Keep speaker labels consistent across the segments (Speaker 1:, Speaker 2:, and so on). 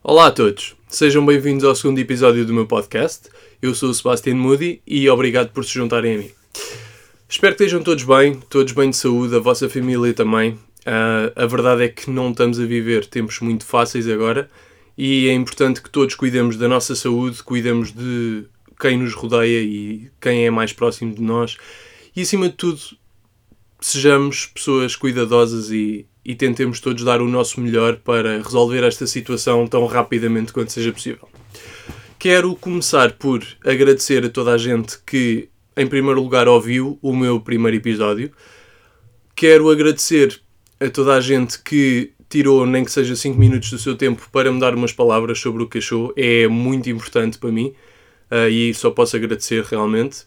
Speaker 1: Olá a todos, sejam bem-vindos ao segundo episódio do meu podcast. Eu sou o Sebastian Moody e obrigado por se juntarem a mim. Espero que estejam todos bem, todos bem de saúde, a vossa família também. Uh, a verdade é que não estamos a viver tempos muito fáceis agora e é importante que todos cuidemos da nossa saúde, cuidemos de quem nos rodeia e quem é mais próximo de nós e, acima de tudo, sejamos pessoas cuidadosas e, e tentemos todos dar o nosso melhor para resolver esta situação tão rapidamente quanto seja possível. Quero começar por agradecer a toda a gente que, em primeiro lugar, ouviu o meu primeiro episódio. Quero agradecer a toda a gente que tirou nem que seja 5 minutos do seu tempo para me dar umas palavras sobre o que achou. É muito importante para mim uh, e só posso agradecer realmente.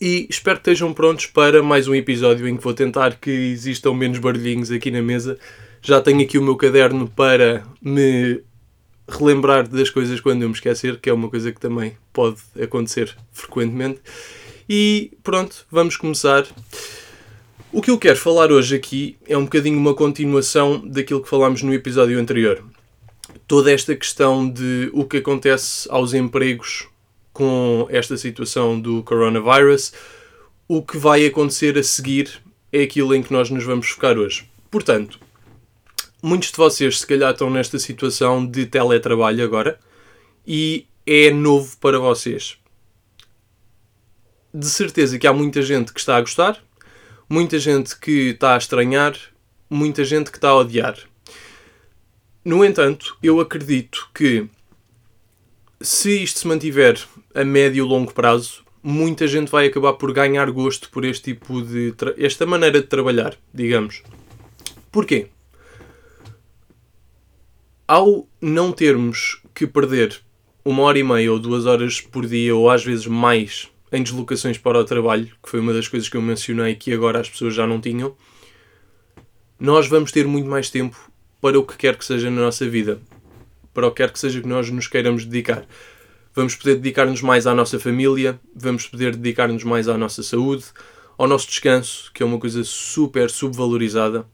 Speaker 1: E espero que estejam prontos para mais um episódio em que vou tentar que existam menos barulhinhos aqui na mesa. Já tenho aqui o meu caderno para me relembrar das coisas quando eu me esquecer, que é uma coisa que também pode acontecer frequentemente. E pronto, vamos começar. O que eu quero falar hoje aqui é um bocadinho uma continuação daquilo que falámos no episódio anterior. Toda esta questão de o que acontece aos empregos com esta situação do coronavirus, o que vai acontecer a seguir é aquilo em que nós nos vamos focar hoje. Portanto, muitos de vocês se calhar estão nesta situação de teletrabalho agora e é novo para vocês. De certeza que há muita gente que está a gostar, muita gente que está a estranhar, muita gente que está a odiar. No entanto, eu acredito que se isto se mantiver a médio e longo prazo, muita gente vai acabar por ganhar gosto por este tipo de esta maneira de trabalhar, digamos. Porquê? ao não termos que perder uma hora e meia ou duas horas por dia, ou às vezes mais, em deslocações para o trabalho, que foi uma das coisas que eu mencionei que agora as pessoas já não tinham, nós vamos ter muito mais tempo para o que quer que seja na nossa vida, para o que quer que seja que nós nos queiramos dedicar. Vamos poder dedicar-nos mais à nossa família, vamos poder dedicar-nos mais à nossa saúde, ao nosso descanso, que é uma coisa super subvalorizada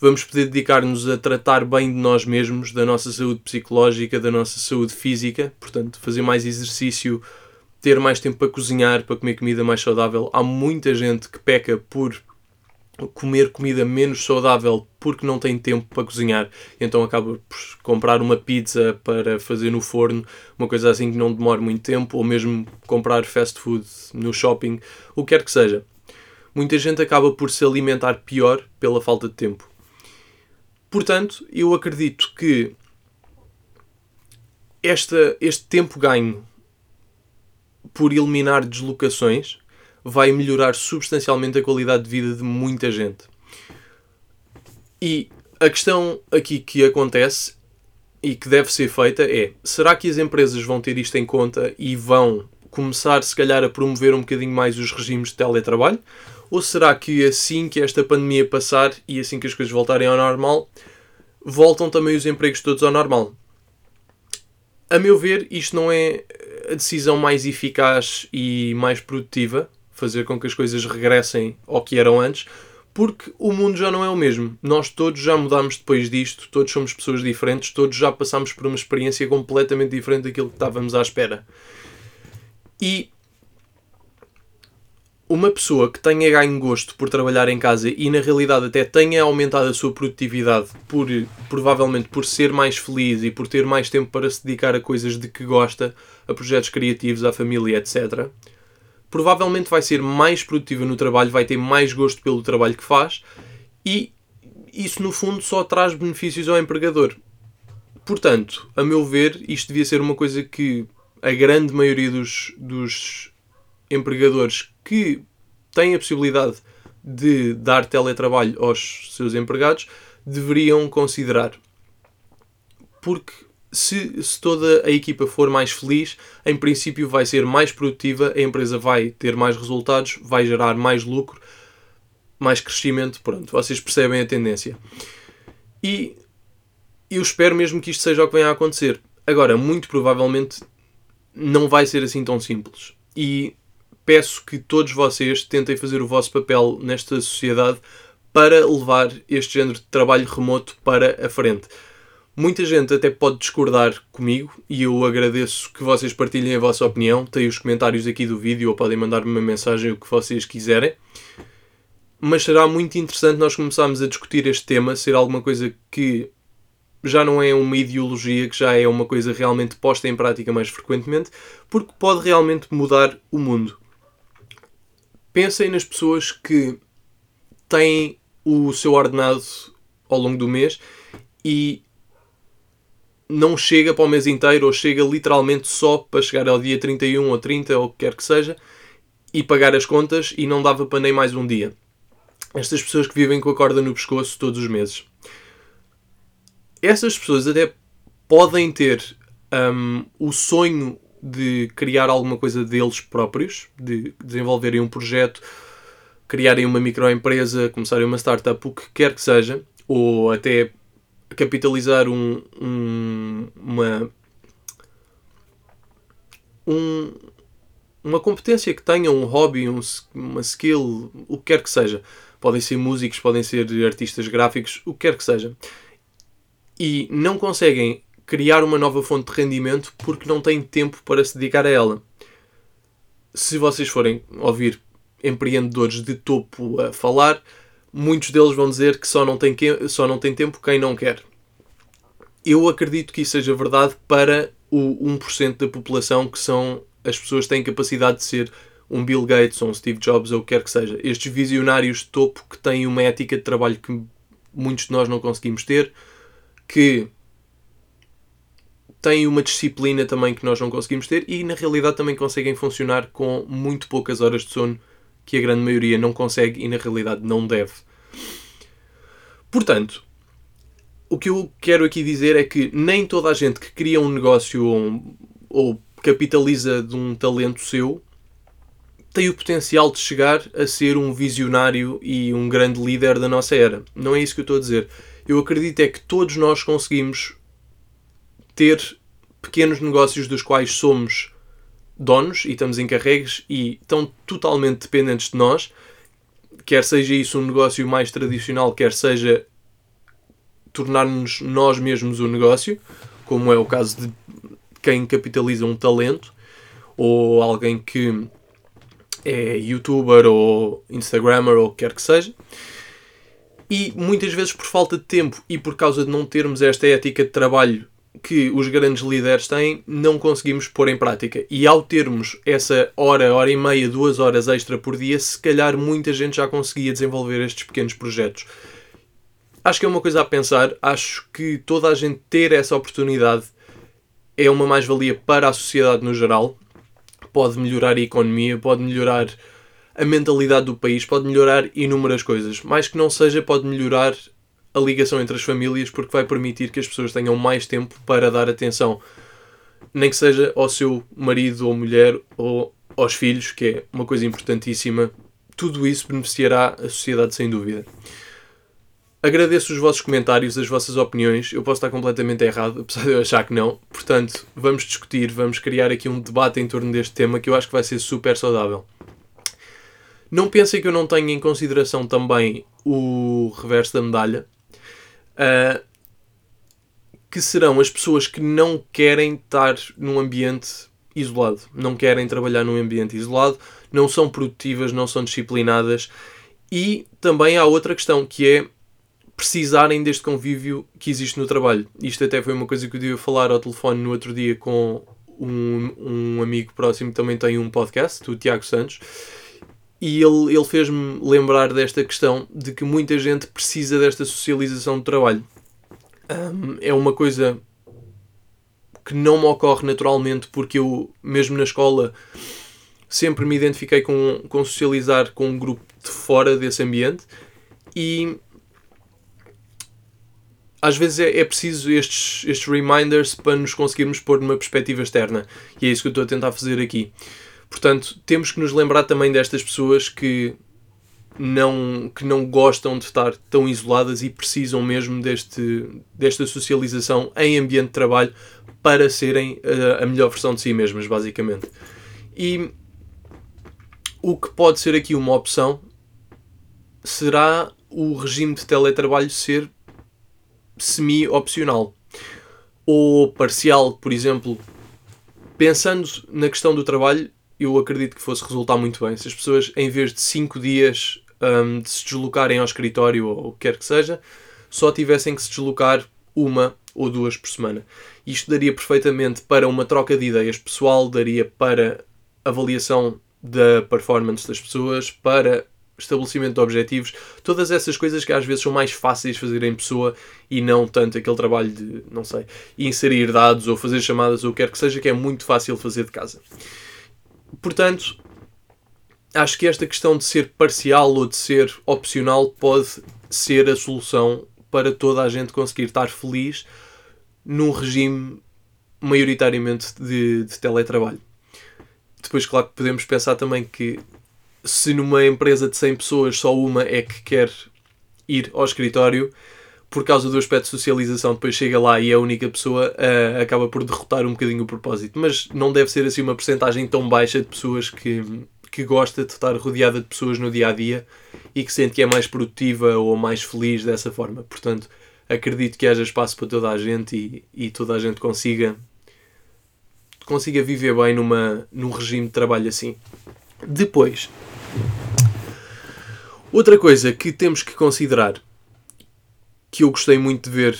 Speaker 1: vamos poder dedicar-nos a tratar bem de nós mesmos, da nossa saúde psicológica, da nossa saúde física, portanto, fazer mais exercício, ter mais tempo para cozinhar, para comer comida mais saudável. Há muita gente que peca por comer comida menos saudável porque não tem tempo para cozinhar, então acaba por comprar uma pizza para fazer no forno, uma coisa assim que não demora muito tempo, ou mesmo comprar fast food no shopping, o que quer que seja. Muita gente acaba por se alimentar pior pela falta de tempo. Portanto, eu acredito que esta, este tempo ganho por eliminar deslocações vai melhorar substancialmente a qualidade de vida de muita gente. E a questão aqui que acontece e que deve ser feita é: será que as empresas vão ter isto em conta e vão começar, se calhar, a promover um bocadinho mais os regimes de teletrabalho? Ou será que assim que esta pandemia passar e assim que as coisas voltarem ao normal, voltam também os empregos todos ao normal? A meu ver, isto não é a decisão mais eficaz e mais produtiva, fazer com que as coisas regressem ao que eram antes, porque o mundo já não é o mesmo. Nós todos já mudámos depois disto, todos somos pessoas diferentes, todos já passámos por uma experiência completamente diferente daquilo que estávamos à espera. E uma pessoa que tenha ganho gosto por trabalhar em casa e na realidade até tenha aumentado a sua produtividade por provavelmente por ser mais feliz e por ter mais tempo para se dedicar a coisas de que gosta, a projetos criativos, à família, etc. Provavelmente vai ser mais produtiva no trabalho, vai ter mais gosto pelo trabalho que faz e isso no fundo só traz benefícios ao empregador. Portanto, a meu ver, isto devia ser uma coisa que a grande maioria dos, dos empregadores que têm a possibilidade de dar teletrabalho aos seus empregados deveriam considerar. Porque se, se, toda a equipa for mais feliz, em princípio vai ser mais produtiva, a empresa vai ter mais resultados, vai gerar mais lucro, mais crescimento. Pronto, vocês percebem a tendência. E eu espero mesmo que isto seja o que venha a acontecer. Agora, muito provavelmente não vai ser assim tão simples. E peço que todos vocês tentem fazer o vosso papel nesta sociedade para levar este género de trabalho remoto para a frente. Muita gente até pode discordar comigo e eu agradeço que vocês partilhem a vossa opinião. Tem os comentários aqui do vídeo ou podem mandar-me uma mensagem, o que vocês quiserem. Mas será muito interessante nós começarmos a discutir este tema, ser alguma coisa que já não é uma ideologia, que já é uma coisa realmente posta em prática mais frequentemente, porque pode realmente mudar o mundo. Pensem nas pessoas que têm o seu ordenado ao longo do mês e não chega para o mês inteiro ou chega literalmente só para chegar ao dia 31 ou 30 ou o que quer que seja e pagar as contas e não dava para nem mais um dia. Estas pessoas que vivem com a corda no pescoço todos os meses. Essas pessoas até podem ter um, o sonho de criar alguma coisa deles próprios, de desenvolverem um projeto, criarem uma microempresa, começarem uma startup, o que quer que seja, ou até capitalizar um, um, uma, um, uma competência que tenham, um hobby, um, uma skill, o que quer que seja. Podem ser músicos, podem ser artistas gráficos, o que quer que seja. E não conseguem criar uma nova fonte de rendimento porque não têm tempo para se dedicar a ela. Se vocês forem ouvir empreendedores de topo a falar, muitos deles vão dizer que só não tem, que, só não tem tempo quem não quer. Eu acredito que isso seja verdade para o 1% da população que são as pessoas que têm capacidade de ser um Bill Gates ou um Steve Jobs ou o que quer que seja. Estes visionários de topo que têm uma ética de trabalho que muitos de nós não conseguimos ter, que têm uma disciplina também que nós não conseguimos ter e na realidade também conseguem funcionar com muito poucas horas de sono que a grande maioria não consegue e na realidade não deve. Portanto, o que eu quero aqui dizer é que nem toda a gente que cria um negócio ou, ou capitaliza de um talento seu tem o potencial de chegar a ser um visionário e um grande líder da nossa era. Não é isso que eu estou a dizer. Eu acredito é que todos nós conseguimos ter pequenos negócios dos quais somos donos e estamos encarregues e estão totalmente dependentes de nós, quer seja isso um negócio mais tradicional, quer seja tornar-nos nós mesmos o negócio, como é o caso de quem capitaliza um talento, ou alguém que é youtuber ou instagrammer ou o que quer que seja. E muitas vezes por falta de tempo e por causa de não termos esta ética de trabalho que os grandes líderes têm, não conseguimos pôr em prática. E ao termos essa hora, hora e meia, duas horas extra por dia, se calhar muita gente já conseguia desenvolver estes pequenos projetos. Acho que é uma coisa a pensar, acho que toda a gente ter essa oportunidade é uma mais-valia para a sociedade no geral. Pode melhorar a economia, pode melhorar a mentalidade do país, pode melhorar inúmeras coisas. Mais que não seja, pode melhorar a ligação entre as famílias porque vai permitir que as pessoas tenham mais tempo para dar atenção, nem que seja ao seu marido ou mulher ou aos filhos, que é uma coisa importantíssima. Tudo isso beneficiará a sociedade sem dúvida. Agradeço os vossos comentários, as vossas opiniões. Eu posso estar completamente errado, apesar de eu achar que não. Portanto, vamos discutir, vamos criar aqui um debate em torno deste tema que eu acho que vai ser super saudável. Não pensem que eu não tenho em consideração também o reverso da medalha uh, que serão as pessoas que não querem estar num ambiente isolado, não querem trabalhar num ambiente isolado, não são produtivas, não são disciplinadas e também há outra questão que é precisarem deste convívio que existe no trabalho. Isto até foi uma coisa que eu devia falar ao telefone no outro dia com um, um amigo próximo que também tem um podcast, o Tiago Santos, e ele, ele fez-me lembrar desta questão de que muita gente precisa desta socialização de trabalho. Um, é uma coisa que não me ocorre naturalmente porque eu, mesmo na escola, sempre me identifiquei com, com socializar com um grupo de fora desse ambiente e às vezes é, é preciso estes, estes reminders para nos conseguirmos pôr numa perspectiva externa e é isso que eu estou a tentar fazer aqui. Portanto, temos que nos lembrar também destas pessoas que não, que não gostam de estar tão isoladas e precisam mesmo deste, desta socialização em ambiente de trabalho para serem a, eh, a melhor versão de si mesmas, basicamente. E o que pode ser aqui uma opção será o regime de teletrabalho ser semi-opcional. ou parcial, por exemplo, pensando na questão do trabalho, eu acredito que fosse resultar muito bem. Se as pessoas, em vez de 5 dias um, de se deslocarem ao escritório ou o que quer que seja, só tivessem que se deslocar uma ou duas por semana. Isto daria perfeitamente para uma troca de ideias pessoal, daria para avaliação da performance das pessoas, para estabelecimento de objetivos, todas essas coisas que às vezes são mais fáceis de fazer em pessoa e não tanto aquele trabalho de, não sei, inserir dados ou fazer chamadas ou o que quer que seja, que é muito fácil fazer de casa. Portanto, acho que esta questão de ser parcial ou de ser opcional pode ser a solução para toda a gente conseguir estar feliz num regime maioritariamente de, de teletrabalho. Depois, claro que podemos pensar também que se numa empresa de 100 pessoas só uma é que quer ir ao escritório, por causa do aspecto de socialização, depois chega lá e é a única pessoa, uh, acaba por derrotar um bocadinho o propósito. Mas não deve ser assim uma porcentagem tão baixa de pessoas que, que gosta de estar rodeada de pessoas no dia a dia e que sente que é mais produtiva ou mais feliz dessa forma. Portanto, acredito que haja espaço para toda a gente e, e toda a gente consiga consiga viver bem numa, num regime de trabalho assim. Depois, outra coisa que temos que considerar, que eu gostei muito de ver,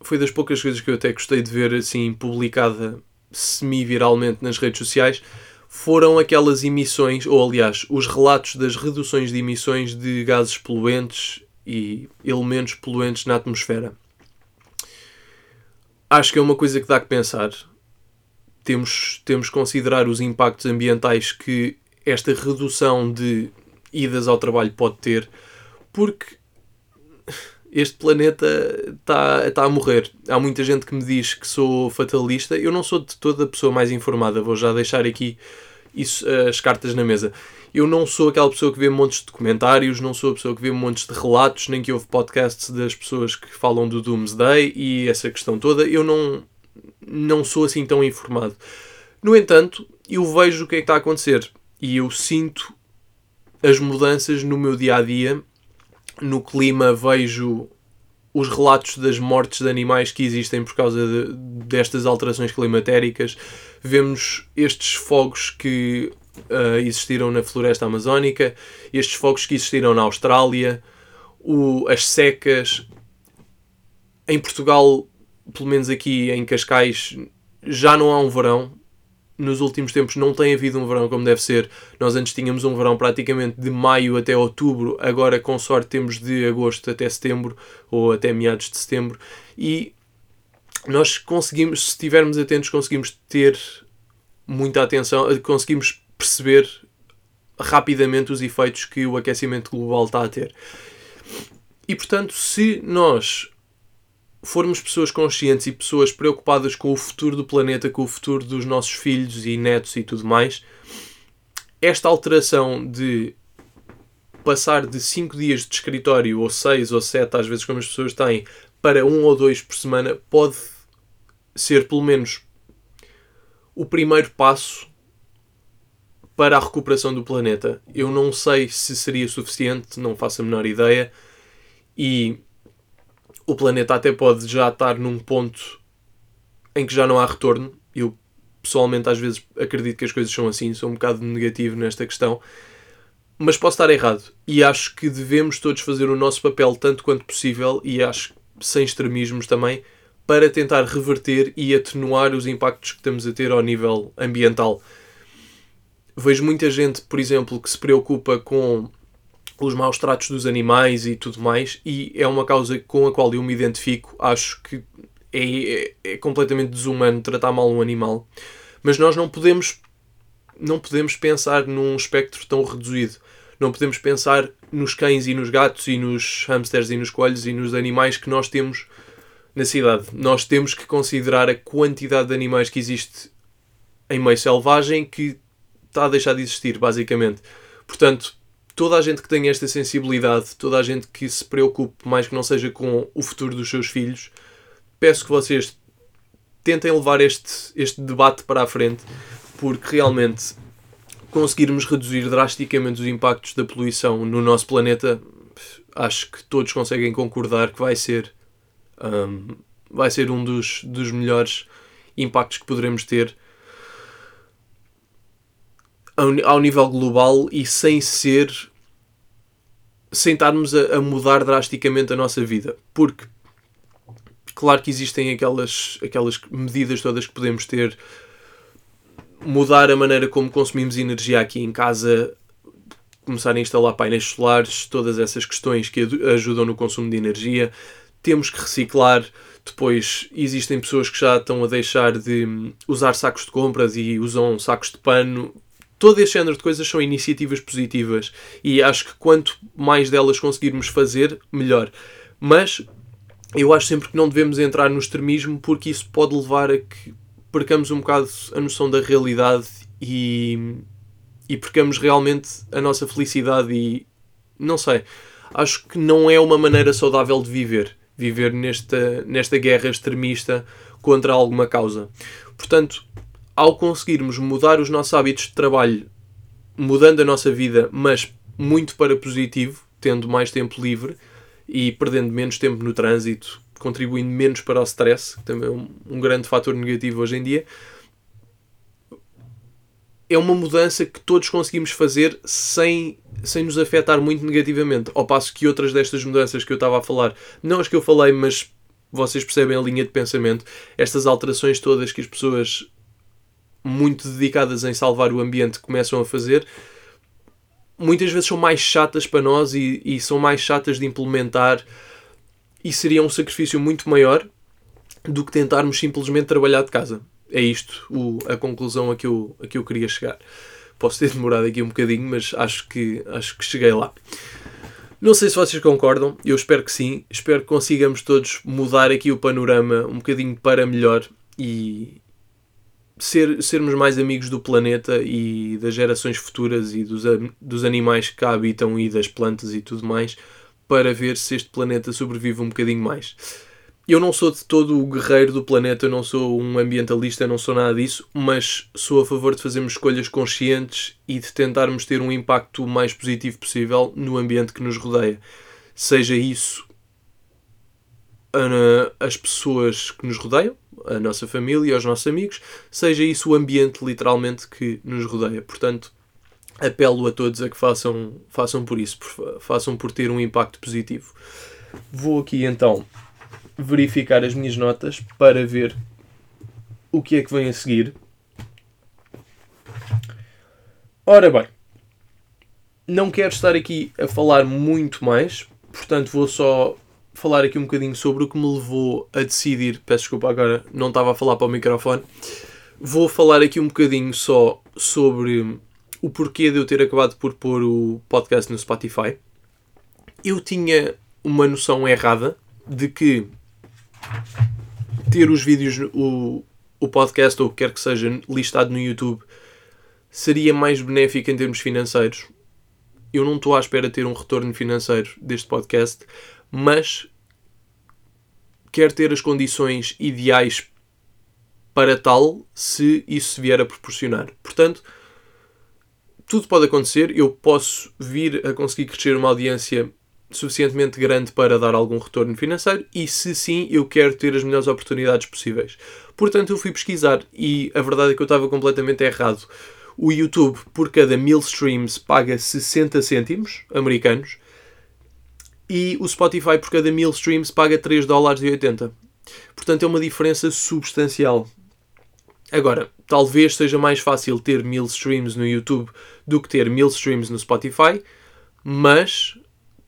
Speaker 1: foi das poucas coisas que eu até gostei de ver assim publicada semi-viralmente nas redes sociais, foram aquelas emissões, ou aliás, os relatos das reduções de emissões de gases poluentes e elementos poluentes na atmosfera. Acho que é uma coisa que dá que pensar. Temos, temos que considerar os impactos ambientais que esta redução de idas ao trabalho pode ter, porque este planeta está tá a morrer. Há muita gente que me diz que sou fatalista. Eu não sou de toda a pessoa mais informada, vou já deixar aqui isso, as cartas na mesa. Eu não sou aquela pessoa que vê montes de documentários, não sou a pessoa que vê montes de relatos, nem que ouve podcasts das pessoas que falam do Doomsday e essa questão toda. Eu não, não sou assim tão informado. No entanto, eu vejo o que é que está a acontecer e eu sinto as mudanças no meu dia a dia. No clima, vejo os relatos das mortes de animais que existem por causa de, destas alterações climatéricas. Vemos estes fogos que uh, existiram na floresta amazónica, estes fogos que existiram na Austrália, o, as secas. Em Portugal, pelo menos aqui em Cascais, já não há um verão. Nos últimos tempos não tem havido um verão como deve ser. Nós antes tínhamos um verão praticamente de maio até outubro, agora com sorte temos de agosto até setembro ou até meados de setembro. E nós conseguimos, se estivermos atentos, conseguimos ter muita atenção, conseguimos perceber rapidamente os efeitos que o aquecimento global está a ter. E portanto, se nós formos pessoas conscientes e pessoas preocupadas com o futuro do planeta, com o futuro dos nossos filhos e netos e tudo mais, esta alteração de passar de 5 dias de escritório, ou 6 ou 7, às vezes como as pessoas têm, para um ou dois por semana, pode ser pelo menos o primeiro passo para a recuperação do planeta. Eu não sei se seria suficiente, não faço a menor ideia. E o planeta até pode já estar num ponto em que já não há retorno. Eu pessoalmente às vezes acredito que as coisas são assim, sou um bocado negativo nesta questão. Mas posso estar errado. E acho que devemos todos fazer o nosso papel tanto quanto possível, e acho sem extremismos também, para tentar reverter e atenuar os impactos que estamos a ter ao nível ambiental vejo muita gente, por exemplo, que se preocupa com os maus tratos dos animais e tudo mais, e é uma causa com a qual eu me identifico. Acho que é, é, é completamente desumano tratar mal um animal, mas nós não podemos não podemos pensar num espectro tão reduzido. Não podemos pensar nos cães e nos gatos e nos hamsters e nos coelhos e nos animais que nós temos na cidade. Nós temos que considerar a quantidade de animais que existe em meio selvagem que está a deixar de existir, basicamente. Portanto, toda a gente que tenha esta sensibilidade, toda a gente que se preocupe mais que não seja com o futuro dos seus filhos, peço que vocês tentem levar este, este debate para a frente, porque realmente conseguirmos reduzir drasticamente os impactos da poluição no nosso planeta, acho que todos conseguem concordar que vai ser um, vai ser um dos, dos melhores impactos que poderemos ter ao, nível global e sem ser sem estarmos a, a, mudar drasticamente a nossa vida. Porque, claro que existem aquelas, aquelas medidas todas que podemos ter, mudar a maneira como consumimos energia aqui em casa, começar a instalar painéis solares, todas essas questões que ajudam no consumo de energia. Temos que reciclar. Depois existem pessoas que já estão a deixar de usar sacos de compras e usam sacos de pano todo este género de coisas são iniciativas positivas e acho que quanto mais delas conseguirmos fazer, melhor. Mas eu acho sempre que não devemos entrar no extremismo porque isso pode levar a que percamos um bocado a noção da realidade e, e percamos realmente a nossa felicidade e não sei. Acho que não é uma maneira saudável de viver. Viver nesta, nesta guerra extremista contra alguma causa. Portanto, ao conseguirmos mudar os nossos hábitos de trabalho, mudando a nossa vida, mas muito para positivo, tendo mais tempo livre e perdendo menos tempo no trânsito, contribuindo menos para o stress, que também é um, um grande fator negativo hoje em dia, é uma mudança que todos conseguimos fazer sem, sem nos afetar muito negativamente. Ao passo que outras destas mudanças que eu estava a falar, não as que eu falei, mas vocês percebem a linha de pensamento, estas alterações todas que as pessoas muito dedicadas em salvar o ambiente começam a fazer, muitas vezes são mais chatas para nós e, e são mais chatas de implementar e seria um sacrifício muito maior do que tentarmos simplesmente trabalhar de casa. É isto o, a conclusão a que, eu, a que eu queria chegar. Posso ter demorado aqui um bocadinho, mas acho que, acho que cheguei lá. Não sei se vocês concordam, eu espero que sim. Espero que consigamos todos mudar aqui o panorama um bocadinho para melhor e, ser, sermos mais amigos do planeta e das gerações futuras e dos, dos animais que cá habitam e das plantas e tudo mais, para ver se este planeta sobrevive um bocadinho mais. Eu não sou de todo o guerreiro do planeta, eu não sou um ambientalista, não sou nada disso, mas sou a favor de fazermos escolhas conscientes e de tentarmos ter um impacto mais positivo possível no ambiente que nos rodeia. Seja isso as pessoas que nos rodeiam, a nossa família, aos nossos amigos, seja isso o ambiente literalmente que nos rodeia. Portanto, apelo a todos a que façam, façam por isso, façam por ter um impacto positivo. Vou aqui então verificar as minhas notas para ver o que é que vem a seguir. Ora bem, não quero estar aqui a falar muito mais, portanto vou só falar aqui um bocadinho sobre o que me levou a decidir. Peço desculpa, agora não estava a falar para o microfone. Vou falar aqui um bocadinho só sobre o porquê de eu ter acabado por pôr o podcast no Spotify. Eu tinha uma noção errada de que ter os vídeos, o, o podcast ou o que quer que seja listado no YouTube seria mais benéfico em termos financeiros. Eu não estou à espera de ter um retorno financeiro deste podcast, mas quer ter as condições ideais para tal se isso vier a proporcionar. Portanto, tudo pode acontecer. Eu posso vir a conseguir crescer uma audiência suficientemente grande para dar algum retorno financeiro e se sim, eu quero ter as melhores oportunidades possíveis. Portanto, eu fui pesquisar e a verdade é que eu estava completamente errado. O YouTube, por cada mil streams, paga 60 cêntimos americanos e o Spotify por cada mil streams paga 3 dólares e 80. Portanto é uma diferença substancial. Agora, talvez seja mais fácil ter mil streams no YouTube do que ter mil streams no Spotify, mas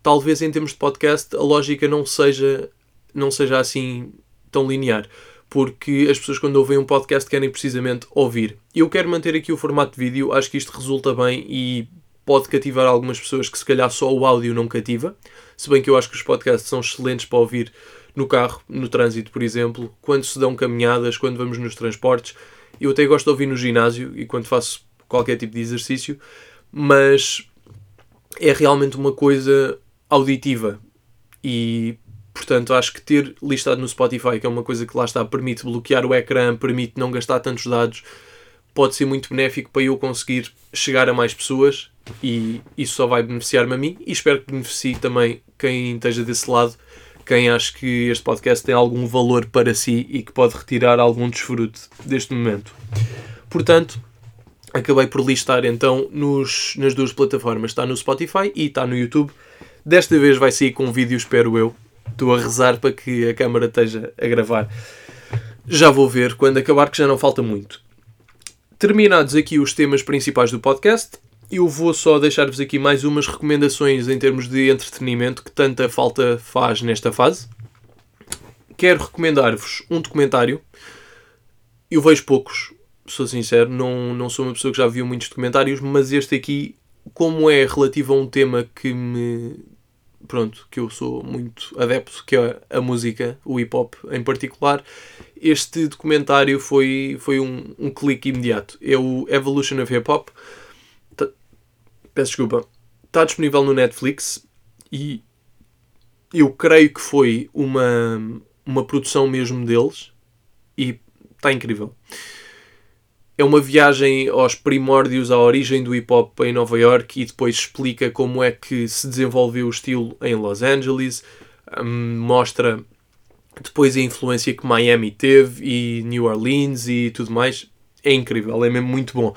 Speaker 1: talvez em termos de podcast a lógica não seja, não seja assim tão linear. Porque as pessoas, quando ouvem um podcast, querem precisamente ouvir. Eu quero manter aqui o formato de vídeo, acho que isto resulta bem e pode cativar algumas pessoas que se calhar só o áudio não cativa. Se bem que eu acho que os podcasts são excelentes para ouvir no carro, no trânsito, por exemplo, quando se dão caminhadas, quando vamos nos transportes. Eu até gosto de ouvir no ginásio e quando faço qualquer tipo de exercício, mas é realmente uma coisa auditiva e portanto acho que ter listado no Spotify, que é uma coisa que lá está, permite bloquear o ecrã, permite não gastar tantos dados, pode ser muito benéfico para eu conseguir chegar a mais pessoas e isso só vai beneficiar-me a mim e espero que beneficie também quem esteja desse lado quem acha que este podcast tem algum valor para si e que pode retirar algum desfrute deste momento. Portanto, acabei por listar então nos, nas duas plataformas. Está no Spotify e está no YouTube. Desta vez vai sair com vídeo, espero eu. Estou a rezar para que a câmara esteja a gravar. Já vou ver quando acabar, que já não falta muito. Terminados aqui os temas principais do podcast, eu vou só deixar-vos aqui mais umas recomendações em termos de entretenimento que tanta falta faz nesta fase. Quero recomendar-vos um documentário. Eu vejo poucos, sou sincero, não, não sou uma pessoa que já viu muitos documentários, mas este aqui, como é relativo a um tema que me. Pronto, que eu sou muito adepto, que é a música, o hip hop em particular, este documentário foi, foi um, um clique imediato. É o Evolution of Hip Hop. Peço desculpa. Está disponível no Netflix e eu creio que foi uma, uma produção mesmo deles e está incrível é uma viagem aos primórdios, à origem do hip hop em Nova York e depois explica como é que se desenvolveu o estilo em Los Angeles, um, mostra depois a influência que Miami teve e New Orleans e tudo mais. É incrível, é mesmo muito bom.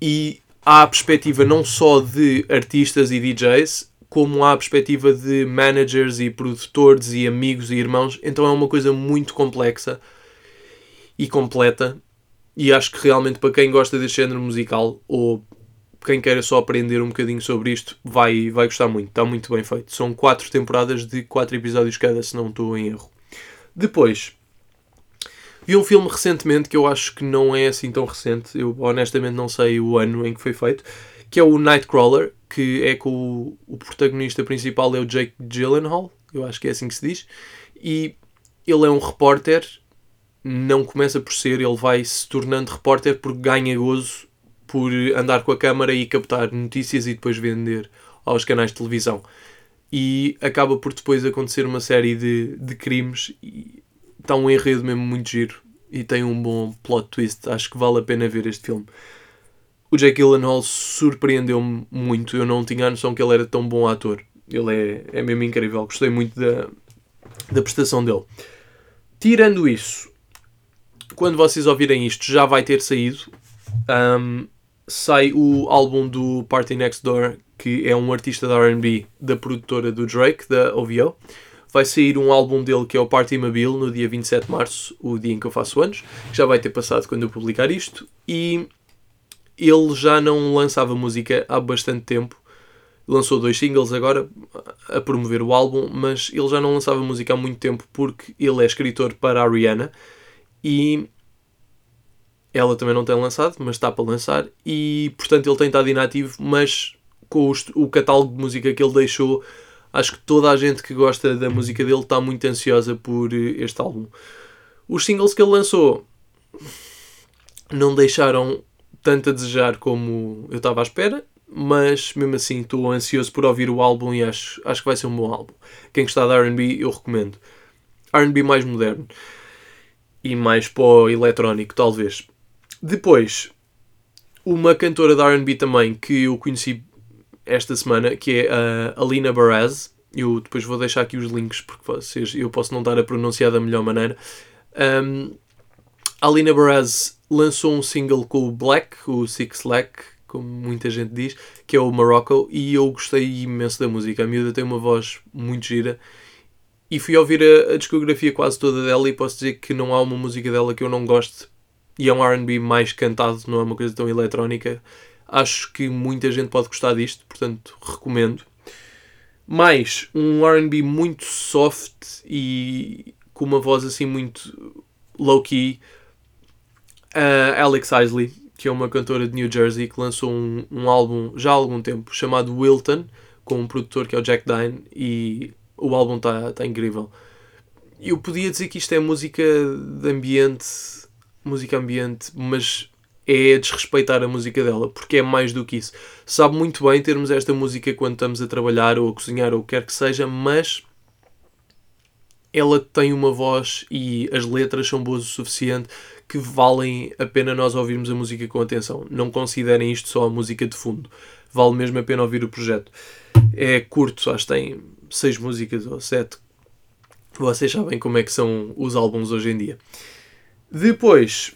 Speaker 1: E há a perspectiva não só de artistas e DJs, como há a perspectiva de managers e produtores e amigos e irmãos. Então é uma coisa muito complexa e completa e acho que realmente para quem gosta deste género musical ou quem queira só aprender um bocadinho sobre isto vai, vai gostar muito. Está muito bem feito. São quatro temporadas de quatro episódios cada, se não estou em erro. Depois, vi um filme recentemente que eu acho que não é assim tão recente. Eu honestamente não sei o ano em que foi feito. Que é o Nightcrawler, que é com o, o protagonista principal é o Jake Gyllenhaal. Eu acho que é assim que se diz. E ele é um repórter não começa por ser, ele vai se tornando repórter porque ganha gozo por andar com a câmara e captar notícias e depois vender aos canais de televisão. E acaba por depois acontecer uma série de, de crimes e está um enredo mesmo muito giro e tem um bom plot twist. Acho que vale a pena ver este filme. O Jake Gyllenhaal surpreendeu-me muito. Eu não tinha a noção que ele era tão bom ator. Ele é, é mesmo incrível. Gostei muito da, da prestação dele. Tirando isso, quando vocês ouvirem isto, já vai ter saído. Um, sai o álbum do Party Next Door, que é um artista da RB da produtora do Drake, da OVO. Vai sair um álbum dele que é o Party Mobile no dia 27 de março, o dia em que eu faço anos. Já vai ter passado quando eu publicar isto. E ele já não lançava música há bastante tempo. Lançou dois singles agora a promover o álbum, mas ele já não lançava música há muito tempo porque ele é escritor para a Rihanna e ela também não tem lançado, mas está para lançar e portanto ele tem estado inativo, mas com o catálogo de música que ele deixou, acho que toda a gente que gosta da música dele está muito ansiosa por eh, este álbum. Os singles que ele lançou não deixaram tanto a desejar como eu estava à espera, mas mesmo assim estou ansioso por ouvir o álbum e acho, acho que vai ser um bom álbum. Quem gostar de RB, eu recomendo. RB mais moderno e mais pó eletrónico, talvez. Depois, uma cantora da RB também que eu conheci esta semana, que é a Alina Baraz. Eu depois vou deixar aqui os links porque vocês, eu posso não estar a pronunciar da melhor maneira. Um, Alina Baraz lançou um single com o Black, o Six Lack, como muita gente diz, que é o Morocco, e eu gostei imenso da música. A miúda tem uma voz muito gira e fui ouvir a, a, discografia quase toda dela e posso dizer que não há uma música dela que eu não goste. E é um RB mais cantado, não é uma coisa tão eletrónica. Acho que muita gente pode gostar disto, portanto recomendo. Mais um RB muito soft e com uma voz assim muito low-key. Uh, Alex Isley, que é uma cantora de New Jersey que lançou um, um álbum já há algum tempo chamado Wilton, com um produtor que é o Jack Dine, e o álbum está tá incrível. Eu podia dizer que isto é música de ambiente, música ambiente, mas é desrespeitar a música dela, porque é mais do que isso. Sabe muito bem termos esta música quando estamos a trabalhar ou a cozinhar ou o que quer que seja, mas ela tem uma voz e as letras são boas o suficiente que valem a pena nós ouvirmos a música com atenção. Não considerem isto só a música de fundo. Vale mesmo a pena ouvir o projeto. É curto, acho que tem seis músicas ou sete. Vocês sabem como é que são os álbuns hoje em dia. Depois,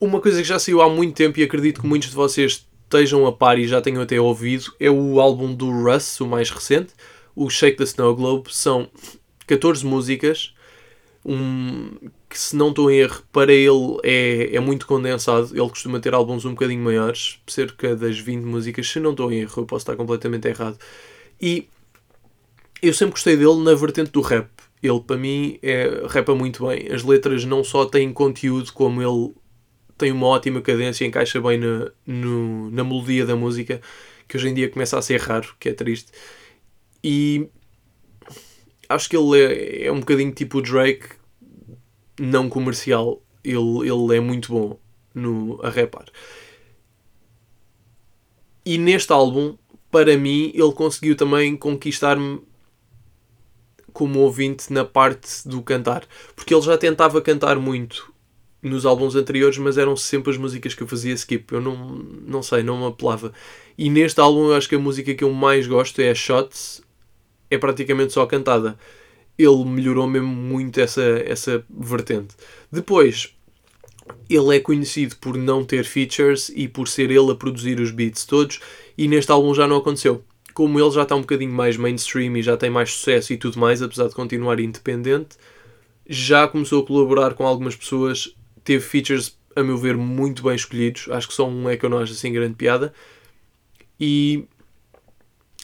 Speaker 1: uma coisa que já saiu há muito tempo e acredito que muitos de vocês estejam a par e já tenham até ouvido é o álbum do Russ, o mais recente, o Shake the Snow Globe. São 14 músicas, um, que se não estou em erro, para ele é, é muito condensado. Ele costuma ter álbuns um bocadinho maiores, cerca das 20 músicas, se não estou em erro, eu posso estar completamente errado. E eu sempre gostei dele na vertente do rap. Ele, para mim, é, rapa muito bem. As letras não só têm conteúdo, como ele tem uma ótima cadência, encaixa bem na, no, na melodia da música, que hoje em dia começa a ser raro, que é triste. E acho que ele é, é um bocadinho tipo o Drake, não comercial. Ele, ele é muito bom no, a rapar. E neste álbum, para mim, ele conseguiu também conquistar-me como ouvinte na parte do cantar. Porque ele já tentava cantar muito nos álbuns anteriores, mas eram sempre as músicas que eu fazia skip. Eu não, não sei, não me apelava. E neste álbum eu acho que a música que eu mais gosto é a Shots, é praticamente só cantada. Ele melhorou mesmo muito essa, essa vertente. Depois, ele é conhecido por não ter features e por ser ele a produzir os beats todos, e neste álbum já não aconteceu. Como ele já está um bocadinho mais mainstream e já tem mais sucesso e tudo mais, apesar de continuar independente, já começou a colaborar com algumas pessoas teve features, a meu ver, muito bem escolhidos. Acho que só um é que eu não acho assim grande piada. E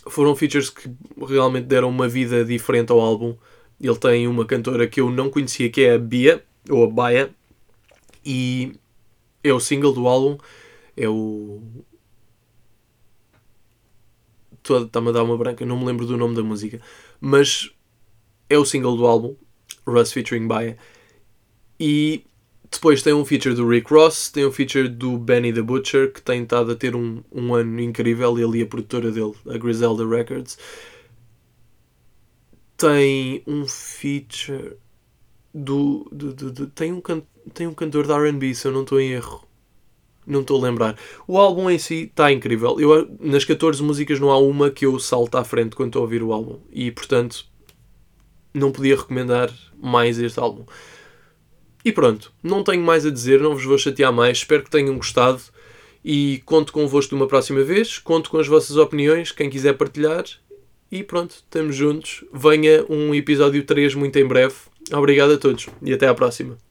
Speaker 1: foram features que realmente deram uma vida diferente ao álbum. Ele tem uma cantora que eu não conhecia, que é a Bia, ou a Baia, e é o single do álbum. É o. Está-me a dar uma branca, não me lembro do nome da música, mas é o single do álbum, Russ featuring Baia. E depois tem um feature do Rick Ross, tem um feature do Benny the Butcher, que tem estado a ter um, um ano incrível, e a produtora dele, a Griselda Records. Tem um feature do. do, do, do tem, um can, tem um cantor de RB, se eu não estou em erro. Não estou a lembrar. O álbum em si está incrível. Eu, nas 14 músicas não há uma que eu salto à frente quando estou a ouvir o álbum. E portanto, não podia recomendar mais este álbum. E pronto, não tenho mais a dizer, não vos vou chatear mais, espero que tenham gostado e conto convosco uma próxima vez, conto com as vossas opiniões, quem quiser partilhar. E pronto, estamos juntos. Venha um episódio 3 muito em breve. Obrigado a todos e até à próxima.